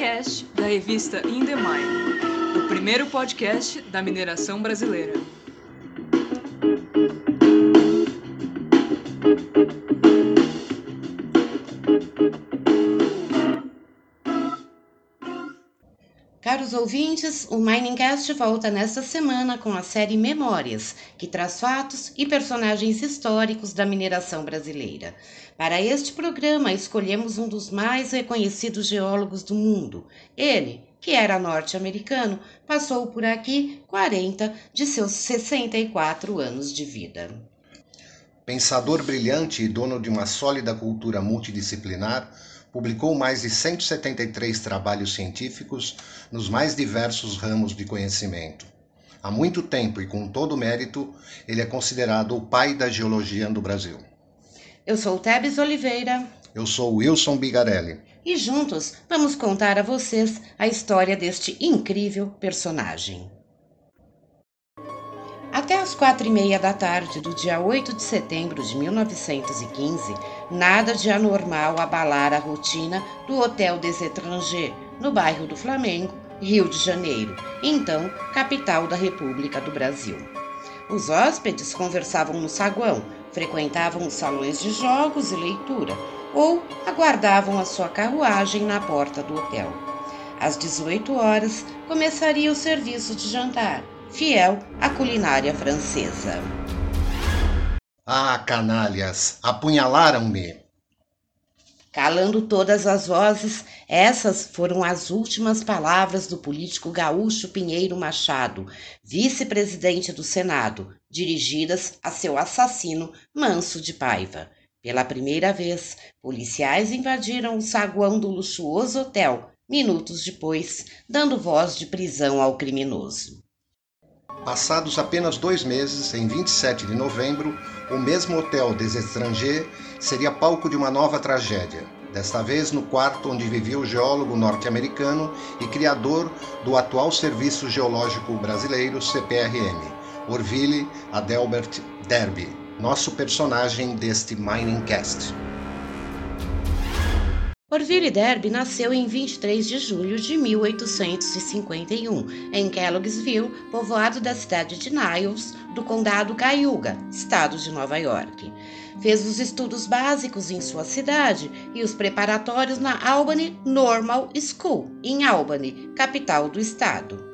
Minecast da revista In The Mine, o primeiro podcast da mineração brasileira. Caros ouvintes, o Miningcast volta nesta semana com a série Memórias, que traz fatos e personagens históricos da mineração brasileira. Para este programa, escolhemos um dos mais reconhecidos geólogos do mundo. Ele, que era norte-americano, passou por aqui 40 de seus 64 anos de vida. Pensador brilhante e dono de uma sólida cultura multidisciplinar, publicou mais de 173 trabalhos científicos nos mais diversos ramos de conhecimento. Há muito tempo e com todo mérito, ele é considerado o pai da geologia do Brasil. Eu sou Tebes Oliveira. Eu sou Wilson Bigarelli. E juntos vamos contar a vocês a história deste incrível personagem. Até as quatro e meia da tarde do dia 8 de setembro de 1915, nada de anormal abalara a rotina do Hotel des Étrangers, no bairro do Flamengo, Rio de Janeiro, então capital da República do Brasil. Os hóspedes conversavam no saguão, frequentavam os salões de jogos e leitura, ou aguardavam a sua carruagem na porta do hotel. Às 18 horas começaria o serviço de jantar fiel à culinária francesa. Ah, canalhas, apunhalaram-me! Calando todas as vozes, essas foram as últimas palavras do político gaúcho Pinheiro Machado, vice-presidente do Senado, dirigidas a seu assassino Manso de Paiva. Pela primeira vez, policiais invadiram o saguão do luxuoso hotel, minutos depois, dando voz de prisão ao criminoso. Passados apenas dois meses, em 27 de novembro, o mesmo hotel des Etrangers seria palco de uma nova tragédia. Desta vez no quarto onde vivia o geólogo norte-americano e criador do atual Serviço Geológico Brasileiro, CPRM, Orville Adelbert Derby, nosso personagem deste Mining Cast. Orville Derby nasceu em 23 de julho de 1851, em Kellogg'sville, povoado da cidade de Niles, do condado Cayuga, estado de Nova York. Fez os estudos básicos em sua cidade e os preparatórios na Albany Normal School, em Albany, capital do estado.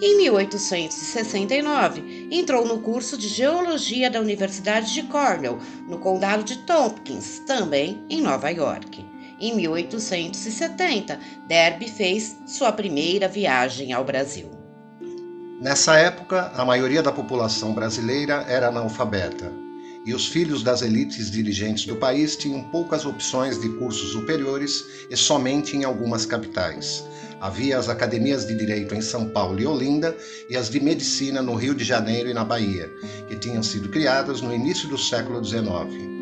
Em 1869, entrou no curso de Geologia da Universidade de Cornell, no condado de Tompkins, também em Nova York. Em 1870, Derby fez sua primeira viagem ao Brasil. Nessa época, a maioria da população brasileira era analfabeta e os filhos das elites dirigentes do país tinham poucas opções de cursos superiores e somente em algumas capitais. Havia as academias de direito em São Paulo e Olinda e as de medicina no Rio de Janeiro e na Bahia, que tinham sido criadas no início do século XIX.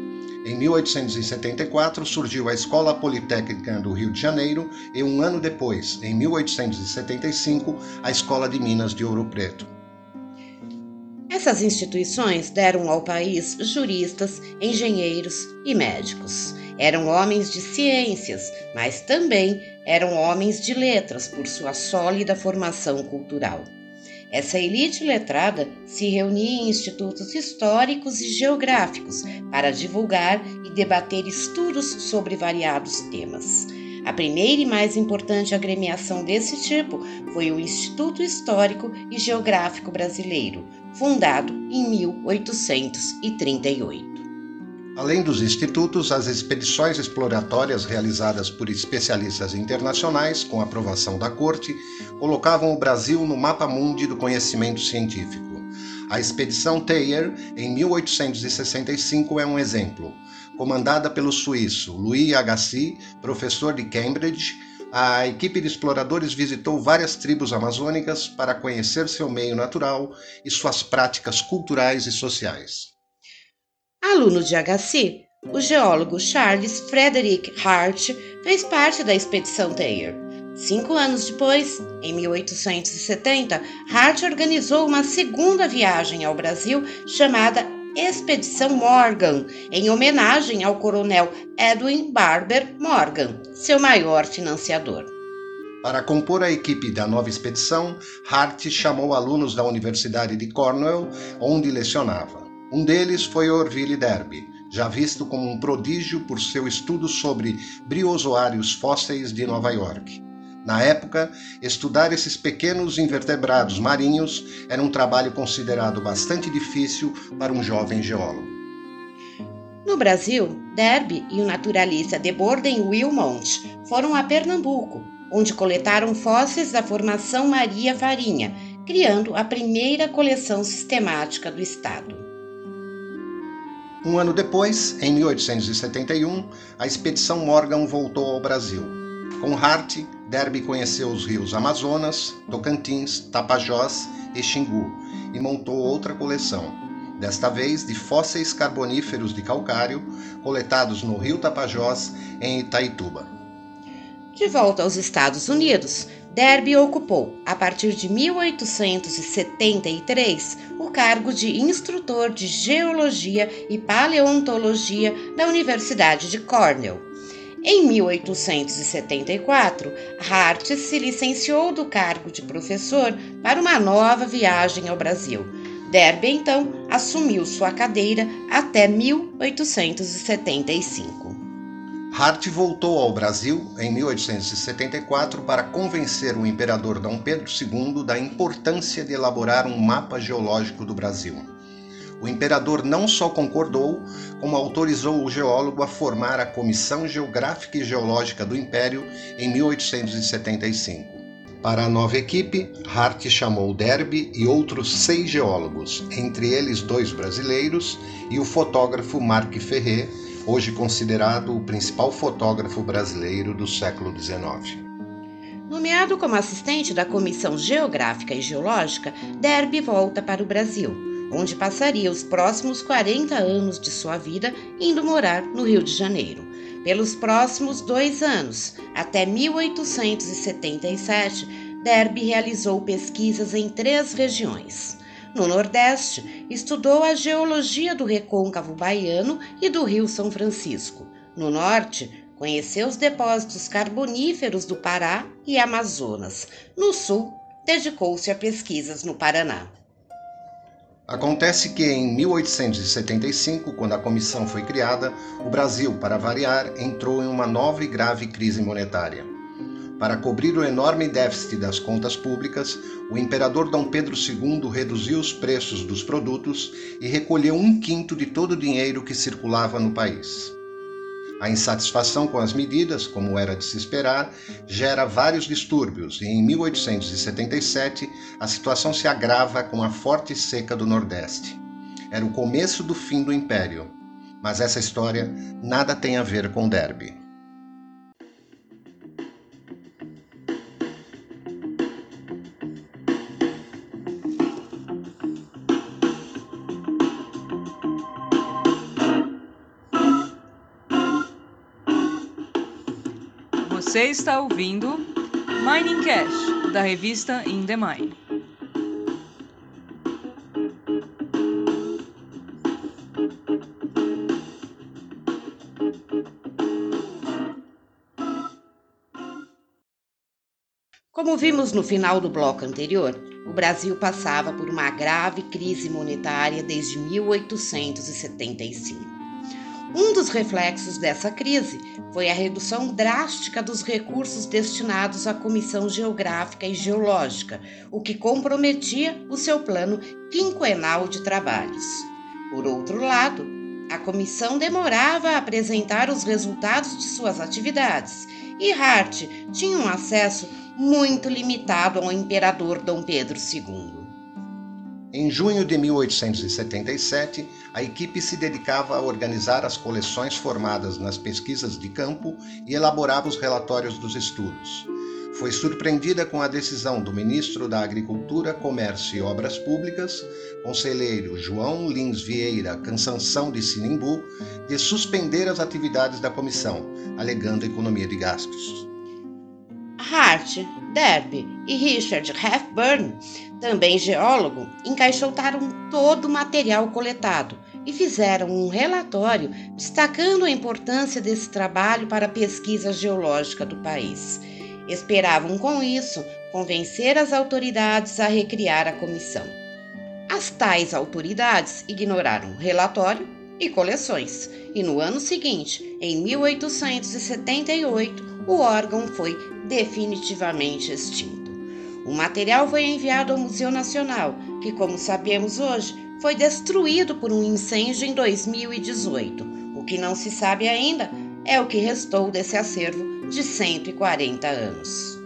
Em 1874 surgiu a Escola Politécnica do Rio de Janeiro e um ano depois, em 1875, a Escola de Minas de Ouro Preto. Essas instituições deram ao país juristas, engenheiros e médicos. Eram homens de ciências, mas também eram homens de letras por sua sólida formação cultural. Essa elite letrada se reunia em institutos históricos e geográficos para divulgar e debater estudos sobre variados temas. A primeira e mais importante agremiação desse tipo foi o Instituto Histórico e Geográfico Brasileiro, fundado em 1838. Além dos institutos, as expedições exploratórias realizadas por especialistas internacionais, com aprovação da Corte, colocavam o Brasil no mapa mundi do conhecimento científico. A expedição Thayer, em 1865, é um exemplo. Comandada pelo suíço Louis Agassiz, professor de Cambridge, a equipe de exploradores visitou várias tribos amazônicas para conhecer seu meio natural e suas práticas culturais e sociais. Aluno de HC, o geólogo Charles Frederick Hart fez parte da expedição Thayer. Cinco anos depois, em 1870, Hart organizou uma segunda viagem ao Brasil chamada Expedição Morgan, em homenagem ao coronel Edwin Barber Morgan, seu maior financiador. Para compor a equipe da nova expedição, Hart chamou alunos da Universidade de Cornell, onde lecionava. Um deles foi Orville Derby, já visto como um prodígio por seu estudo sobre briozoários fósseis de Nova York. Na época, estudar esses pequenos invertebrados marinhos era um trabalho considerado bastante difícil para um jovem geólogo. No Brasil, Derby e o naturalista de Borden Wilmont foram a Pernambuco, onde coletaram fósseis da Formação Maria Farinha, criando a primeira coleção sistemática do estado. Um ano depois, em 1871, a expedição Morgan voltou ao Brasil. Com Hart, Derby conheceu os rios Amazonas, Tocantins, Tapajós e Xingu e montou outra coleção, desta vez de fósseis carboníferos de calcário coletados no rio Tapajós, em Itaituba. De volta aos Estados Unidos, Derby ocupou, a partir de 1873, o cargo de instrutor de Geologia e Paleontologia na Universidade de Cornell. Em 1874, Hart se licenciou do cargo de professor para uma nova viagem ao Brasil. Derby então assumiu sua cadeira até 1875. Hart voltou ao Brasil em 1874 para convencer o imperador Dom Pedro II da importância de elaborar um mapa geológico do Brasil. O imperador não só concordou, como autorizou o geólogo a formar a Comissão Geográfica e Geológica do Império em 1875. Para a nova equipe, Hart chamou Derby e outros seis geólogos, entre eles dois brasileiros e o fotógrafo Marc Ferré, hoje considerado o principal fotógrafo brasileiro do século XIX. Nomeado como assistente da Comissão Geográfica e Geológica, Derby volta para o Brasil, onde passaria os próximos 40 anos de sua vida indo morar no Rio de Janeiro. Pelos próximos dois anos, até 1877, Derby realizou pesquisas em três regiões. No Nordeste, estudou a geologia do recôncavo baiano e do Rio São Francisco. No Norte, conheceu os depósitos carboníferos do Pará e Amazonas. No Sul, dedicou-se a pesquisas no Paraná. Acontece que em 1875, quando a comissão foi criada, o Brasil, para variar, entrou em uma nova e grave crise monetária. Para cobrir o enorme déficit das contas públicas, o imperador Dom Pedro II reduziu os preços dos produtos e recolheu um quinto de todo o dinheiro que circulava no país. A insatisfação com as medidas, como era de se esperar, gera vários distúrbios e em 1877 a situação se agrava com a forte seca do Nordeste. Era o começo do fim do Império, mas essa história nada tem a ver com Derby. Você está ouvindo Mining Cash, da revista In The Mine. Como vimos no final do bloco anterior, o Brasil passava por uma grave crise monetária desde 1875. Um dos reflexos dessa crise foi a redução drástica dos recursos destinados à Comissão Geográfica e Geológica, o que comprometia o seu plano quinquenal de trabalhos. Por outro lado, a comissão demorava a apresentar os resultados de suas atividades e Hart tinha um acesso muito limitado ao imperador Dom Pedro II. Em junho de 1877, a equipe se dedicava a organizar as coleções formadas nas pesquisas de campo e elaborava os relatórios dos estudos. Foi surpreendida com a decisão do ministro da Agricultura, Comércio e Obras Públicas, conselheiro João Lins Vieira Cansanção de Sinimbu, de suspender as atividades da comissão, alegando economia de gastos. Hart, Derby e Richard Hepburn também geólogo, encaixotaram todo o material coletado e fizeram um relatório destacando a importância desse trabalho para a pesquisa geológica do país. Esperavam com isso convencer as autoridades a recriar a comissão. As tais autoridades ignoraram o relatório e coleções, e no ano seguinte, em 1878, o órgão foi definitivamente extinto. O material foi enviado ao Museu Nacional, que, como sabemos hoje, foi destruído por um incêndio em 2018. O que não se sabe ainda é o que restou desse acervo de 140 anos.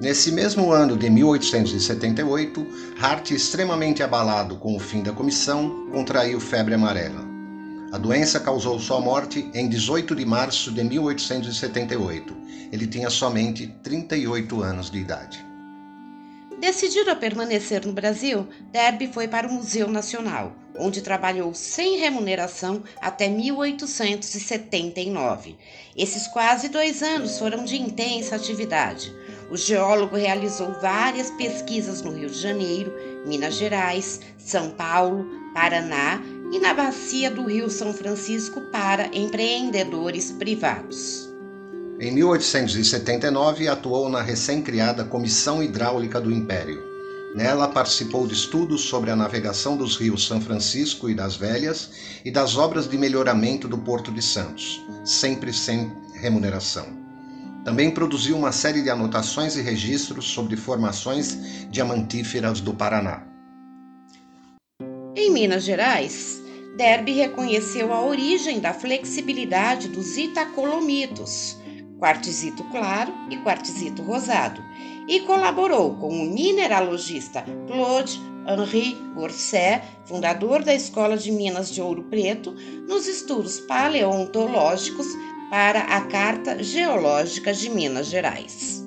Nesse mesmo ano de 1878, Hart, extremamente abalado com o fim da comissão, contraiu febre amarela. A doença causou sua morte em 18 de março de 1878. Ele tinha somente 38 anos de idade. Decidido a permanecer no Brasil, Derby foi para o Museu Nacional, onde trabalhou sem remuneração até 1879. Esses quase dois anos foram de intensa atividade. O geólogo realizou várias pesquisas no Rio de Janeiro, Minas Gerais, São Paulo, Paraná e na bacia do Rio São Francisco para empreendedores privados. Em 1879, atuou na recém-criada Comissão Hidráulica do Império. Nela participou de estudos sobre a navegação dos rios São Francisco e das Velhas e das obras de melhoramento do Porto de Santos, sempre sem remuneração. Também produziu uma série de anotações e registros sobre formações diamantíferas do Paraná. Em Minas Gerais, Derby reconheceu a origem da flexibilidade dos itacolomitos, quartzito claro e quartzito rosado, e colaborou com o mineralogista Claude Henri Gourcet, fundador da Escola de Minas de Ouro Preto, nos estudos paleontológicos para a Carta Geológica de Minas Gerais.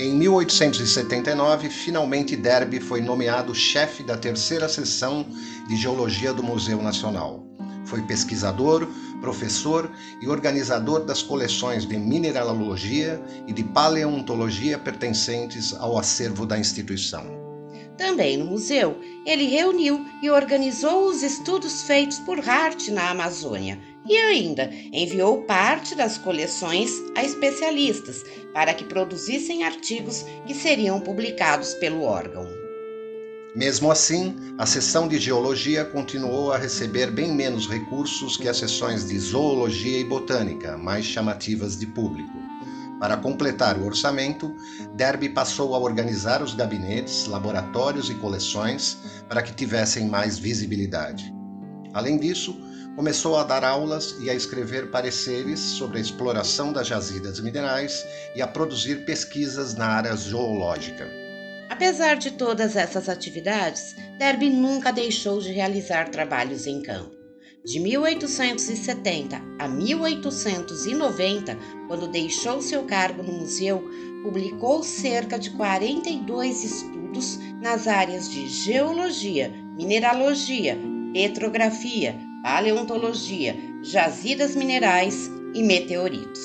Em 1879, finalmente Derby foi nomeado chefe da terceira seção de Geologia do Museu Nacional. Foi pesquisador, professor e organizador das coleções de mineralogia e de paleontologia pertencentes ao acervo da instituição. Também no museu, ele reuniu e organizou os estudos feitos por Hart na Amazônia e ainda enviou parte das coleções a especialistas para que produzissem artigos que seriam publicados pelo órgão. Mesmo assim, a seção de geologia continuou a receber bem menos recursos que as seções de zoologia e botânica, mais chamativas de público. Para completar o orçamento, Derby passou a organizar os gabinetes, laboratórios e coleções para que tivessem mais visibilidade. Além disso, começou a dar aulas e a escrever pareceres sobre a exploração das jazidas minerais e a produzir pesquisas na área zoológica. Apesar de todas essas atividades, Derby nunca deixou de realizar trabalhos em campo. De 1870 a 1890, quando deixou seu cargo no museu, publicou cerca de 42 estudos nas áreas de geologia, mineralogia, petrografia, paleontologia, jazidas minerais e meteoritos.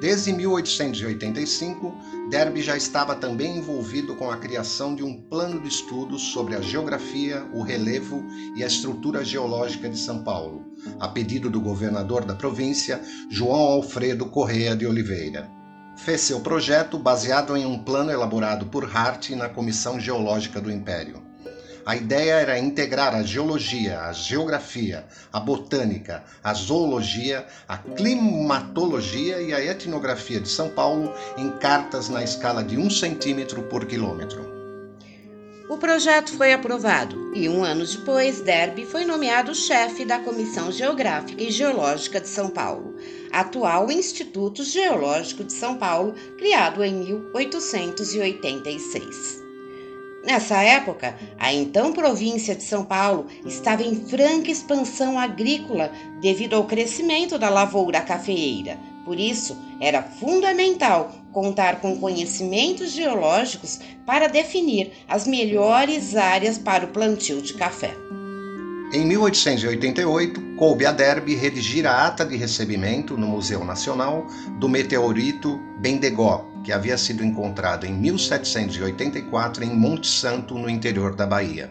Desde 1885, Derby já estava também envolvido com a criação de um plano de estudos sobre a geografia, o relevo e a estrutura geológica de São Paulo, a pedido do governador da província, João Alfredo Correa de Oliveira. Fez seu projeto baseado em um plano elaborado por Hart na Comissão Geológica do Império. A ideia era integrar a geologia, a geografia, a botânica, a zoologia, a climatologia e a etnografia de São Paulo em cartas na escala de um centímetro por quilômetro. O projeto foi aprovado e, um ano depois, Derby foi nomeado chefe da Comissão Geográfica e Geológica de São Paulo, atual Instituto Geológico de São Paulo, criado em 1886. Nessa época, a então província de São Paulo estava em franca expansão agrícola devido ao crescimento da lavoura cafeeira. Por isso, era fundamental contar com conhecimentos geológicos para definir as melhores áreas para o plantio de café. Em 1888, coube a Derby redigir a ata de recebimento no Museu Nacional do meteorito Bendegó, que havia sido encontrado em 1784 em Monte Santo, no interior da Bahia.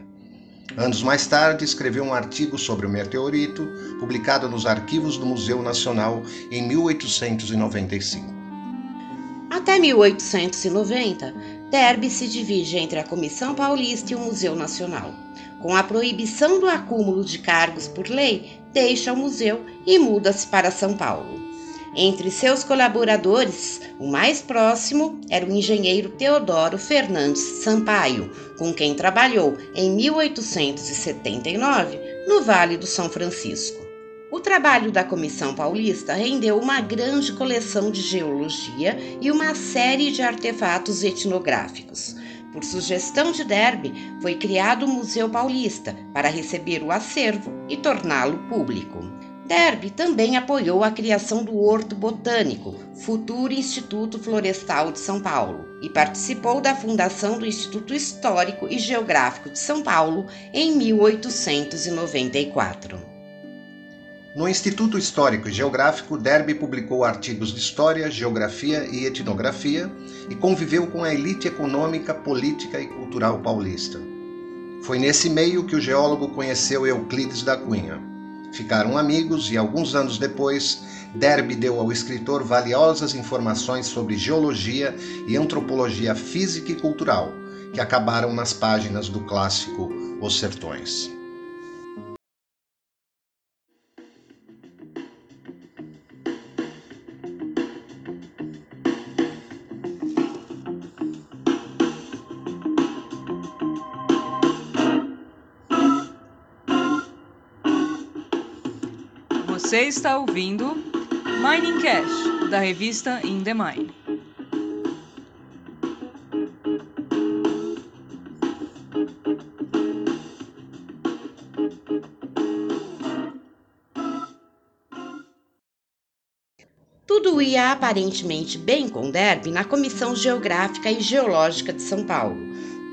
Anos mais tarde, escreveu um artigo sobre o meteorito, publicado nos arquivos do Museu Nacional em 1895. Até 1890, Derby se divide entre a Comissão Paulista e o Museu Nacional. Com a proibição do acúmulo de cargos por lei, deixa o museu e muda-se para São Paulo. Entre seus colaboradores, o mais próximo era o engenheiro Teodoro Fernandes Sampaio, com quem trabalhou em 1879 no Vale do São Francisco. O trabalho da Comissão Paulista rendeu uma grande coleção de geologia e uma série de artefatos etnográficos. Por sugestão de Derby, foi criado o Museu Paulista para receber o acervo e torná-lo público. Derby também apoiou a criação do Horto Botânico, futuro Instituto Florestal de São Paulo, e participou da fundação do Instituto Histórico e Geográfico de São Paulo em 1894. No Instituto Histórico e Geográfico, Derby publicou artigos de história, geografia e etnografia e conviveu com a elite econômica, política e cultural paulista. Foi nesse meio que o geólogo conheceu Euclides da Cunha Ficaram amigos e alguns anos depois, Derby deu ao escritor valiosas informações sobre geologia e antropologia física e cultural, que acabaram nas páginas do clássico Os Sertões. Você está ouvindo Mining Cash, da revista In The Mine. Tudo ia aparentemente bem com Derby na Comissão Geográfica e Geológica de São Paulo,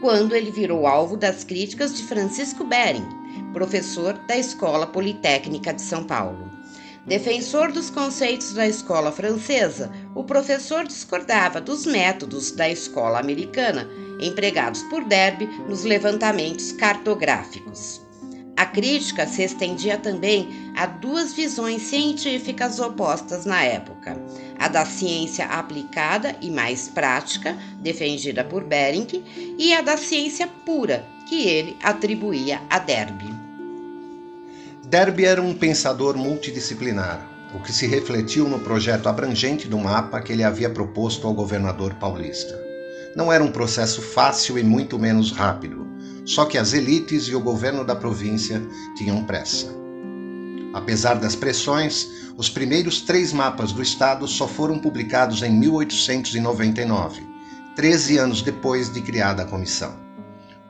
quando ele virou alvo das críticas de Francisco Bering, professor da Escola Politécnica de São Paulo. Defensor dos conceitos da escola francesa, o professor discordava dos métodos da escola americana empregados por Derby nos levantamentos cartográficos. A crítica se estendia também a duas visões científicas opostas na época: a da ciência aplicada e mais prática, defendida por Bering, e a da ciência pura, que ele atribuía a Derby. Derby era um pensador multidisciplinar, o que se refletiu no projeto abrangente do mapa que ele havia proposto ao governador paulista. Não era um processo fácil e muito menos rápido, só que as elites e o governo da província tinham pressa. Apesar das pressões, os primeiros três mapas do estado só foram publicados em 1899, 13 anos depois de criada a comissão.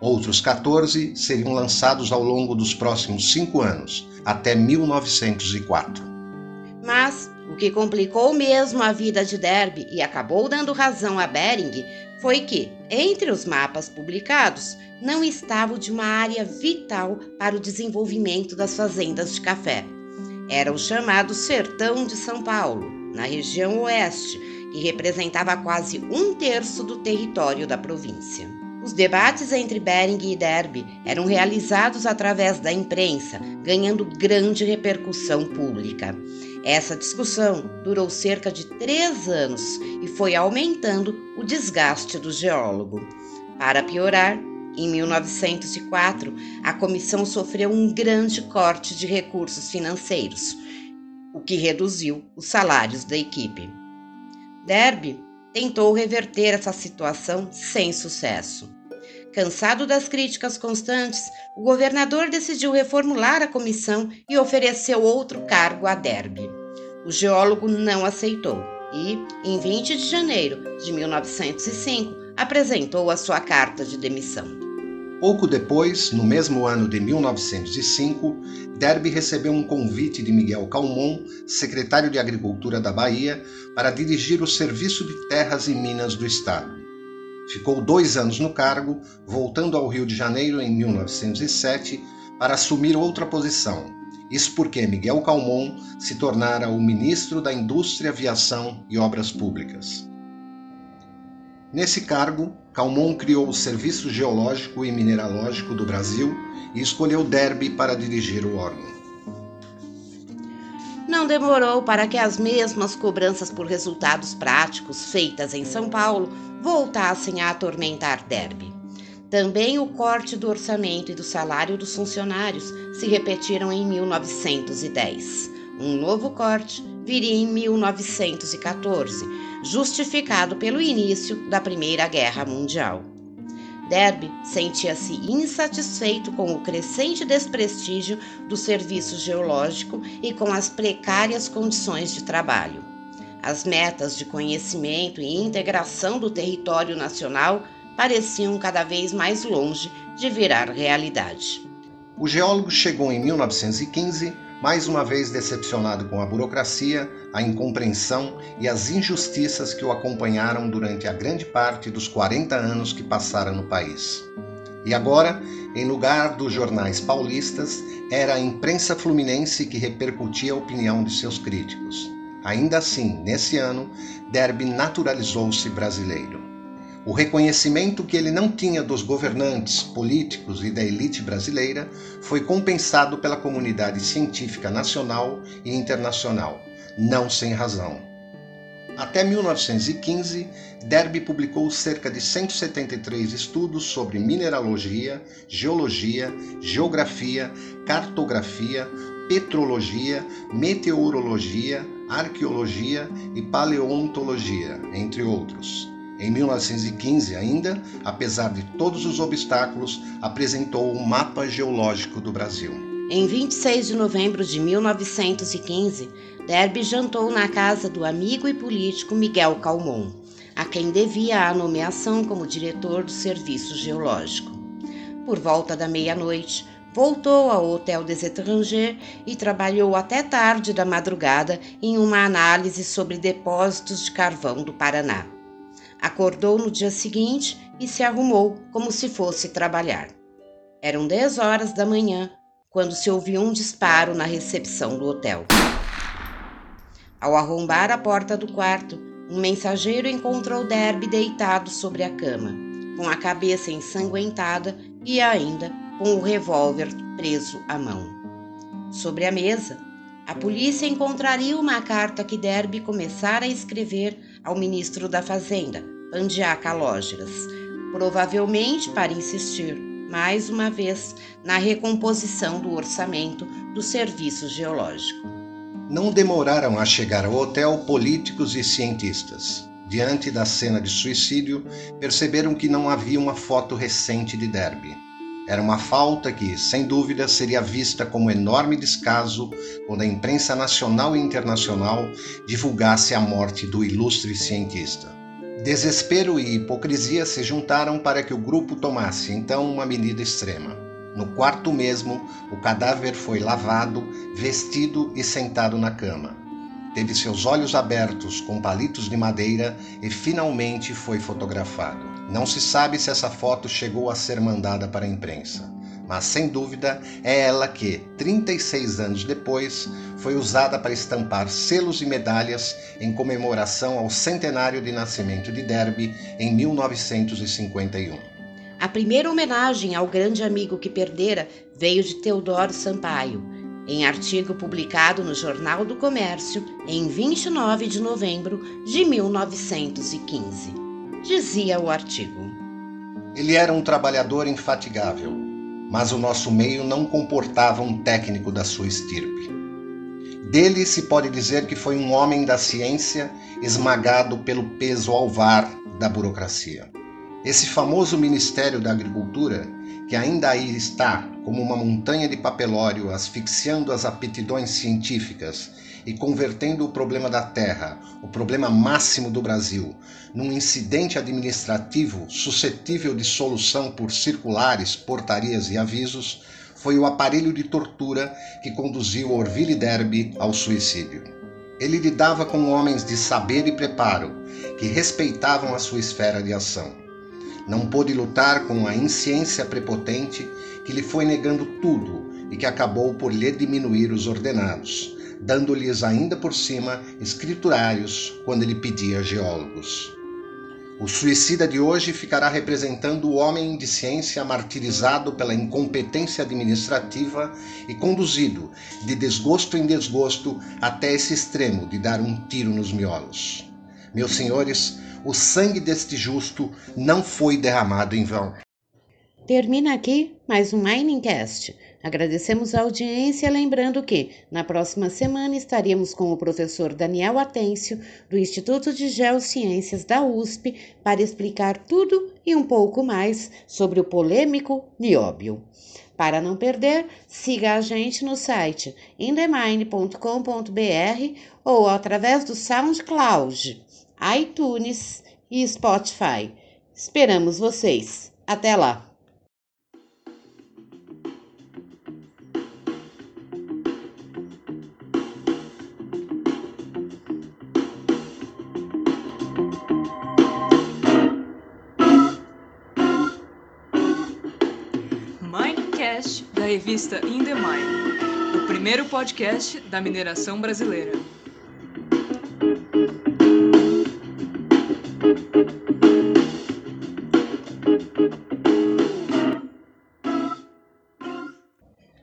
Outros 14 seriam lançados ao longo dos próximos cinco anos, até 1904. Mas o que complicou mesmo a vida de Derby e acabou dando razão a Bering foi que, entre os mapas publicados, não estava o de uma área vital para o desenvolvimento das fazendas de café. Era o chamado Sertão de São Paulo, na região oeste, que representava quase um terço do território da província. Os debates entre Bering e Derby eram realizados através da imprensa, ganhando grande repercussão pública. Essa discussão durou cerca de três anos e foi aumentando o desgaste do geólogo. Para piorar, em 1904, a comissão sofreu um grande corte de recursos financeiros, o que reduziu os salários da equipe. Derby tentou reverter essa situação sem sucesso. Cansado das críticas constantes, o governador decidiu reformular a comissão e ofereceu outro cargo a Derby. O geólogo não aceitou e, em 20 de janeiro de 1905, apresentou a sua carta de demissão. Pouco depois, no mesmo ano de 1905, Derby recebeu um convite de Miguel Calmon, secretário de Agricultura da Bahia, para dirigir o Serviço de Terras e Minas do Estado. Ficou dois anos no cargo, voltando ao Rio de Janeiro em 1907 para assumir outra posição. Isso porque Miguel Calmon se tornara o ministro da Indústria, Aviação e Obras Públicas. Nesse cargo, Calmon criou o Serviço Geológico e Mineralógico do Brasil e escolheu Derby para dirigir o órgão demorou para que as mesmas cobranças por resultados práticos feitas em São Paulo voltassem a atormentar Derby. Também o corte do orçamento e do salário dos funcionários se repetiram em 1910. Um novo corte viria em 1914, justificado pelo início da Primeira Guerra Mundial. Derby sentia-se insatisfeito com o crescente desprestígio do serviço geológico e com as precárias condições de trabalho. As metas de conhecimento e integração do território nacional pareciam cada vez mais longe de virar realidade. O geólogo chegou em 1915 mais uma vez decepcionado com a burocracia, a incompreensão e as injustiças que o acompanharam durante a grande parte dos 40 anos que passara no país. E agora, em lugar dos jornais paulistas, era a imprensa fluminense que repercutia a opinião de seus críticos. Ainda assim, nesse ano, Derby naturalizou-se brasileiro. O reconhecimento que ele não tinha dos governantes, políticos e da elite brasileira foi compensado pela comunidade científica nacional e internacional, não sem razão. Até 1915, Derby publicou cerca de 173 estudos sobre mineralogia, geologia, geografia, cartografia, petrologia, meteorologia, arqueologia e paleontologia, entre outros. Em 1915, ainda, apesar de todos os obstáculos, apresentou um mapa geológico do Brasil. Em 26 de novembro de 1915, Derby jantou na casa do amigo e político Miguel Calmon, a quem devia a nomeação como diretor do Serviço Geológico. Por volta da meia-noite, voltou ao Hotel des Étrangers e trabalhou até tarde da madrugada em uma análise sobre depósitos de carvão do Paraná. Acordou no dia seguinte e se arrumou como se fosse trabalhar. Eram 10 horas da manhã quando se ouviu um disparo na recepção do hotel. Ao arrombar a porta do quarto, um mensageiro encontrou Derby deitado sobre a cama, com a cabeça ensanguentada e ainda com o revólver preso à mão. Sobre a mesa, a polícia encontraria uma carta que Derby começara a escrever ao ministro da Fazenda, Pandiá Calógeras, provavelmente para insistir, mais uma vez, na recomposição do orçamento do Serviço Geológico. Não demoraram a chegar ao hotel políticos e cientistas. Diante da cena de suicídio, perceberam que não havia uma foto recente de Derby. Era uma falta que, sem dúvida, seria vista como enorme descaso quando a imprensa nacional e internacional divulgasse a morte do ilustre cientista. Desespero e hipocrisia se juntaram para que o grupo tomasse então uma medida extrema. No quarto mesmo, o cadáver foi lavado, vestido e sentado na cama. Teve seus olhos abertos com palitos de madeira e finalmente foi fotografado. Não se sabe se essa foto chegou a ser mandada para a imprensa mas sem dúvida é ela que, 36 anos depois, foi usada para estampar selos e medalhas em comemoração ao centenário de nascimento de Derby em 1951. A primeira homenagem ao grande amigo que perdera veio de Teodoro Sampaio, em artigo publicado no Jornal do Comércio em 29 de novembro de 1915. Dizia o artigo: Ele era um trabalhador infatigável mas o nosso meio não comportava um técnico da sua estirpe. Dele se pode dizer que foi um homem da ciência esmagado pelo peso alvar da burocracia. Esse famoso Ministério da Agricultura, que ainda aí está como uma montanha de papelório asfixiando as aptidões científicas e convertendo o problema da terra, o problema máximo do Brasil, num incidente administrativo suscetível de solução por circulares, portarias e avisos, foi o aparelho de tortura que conduziu Orville Derby ao suicídio. Ele lidava com homens de saber e preparo, que respeitavam a sua esfera de ação. Não pôde lutar com a insciência prepotente que lhe foi negando tudo e que acabou por lhe diminuir os ordenados, dando-lhes ainda por cima escriturários quando ele pedia geólogos. O suicida de hoje ficará representando o homem de ciência martirizado pela incompetência administrativa e conduzido de desgosto em desgosto até esse extremo de dar um tiro nos miolos. Meus senhores, o sangue deste justo não foi derramado em vão. Termina aqui mais um Miningcast. Agradecemos a audiência, lembrando que na próxima semana estaríamos com o professor Daniel Atêncio, do Instituto de Geociências da USP, para explicar tudo e um pouco mais sobre o polêmico nióbio. Para não perder, siga a gente no site indemine.com.br ou através do SoundCloud, iTunes e Spotify. Esperamos vocês. Até lá! Revista In The Mine, o primeiro podcast da mineração brasileira.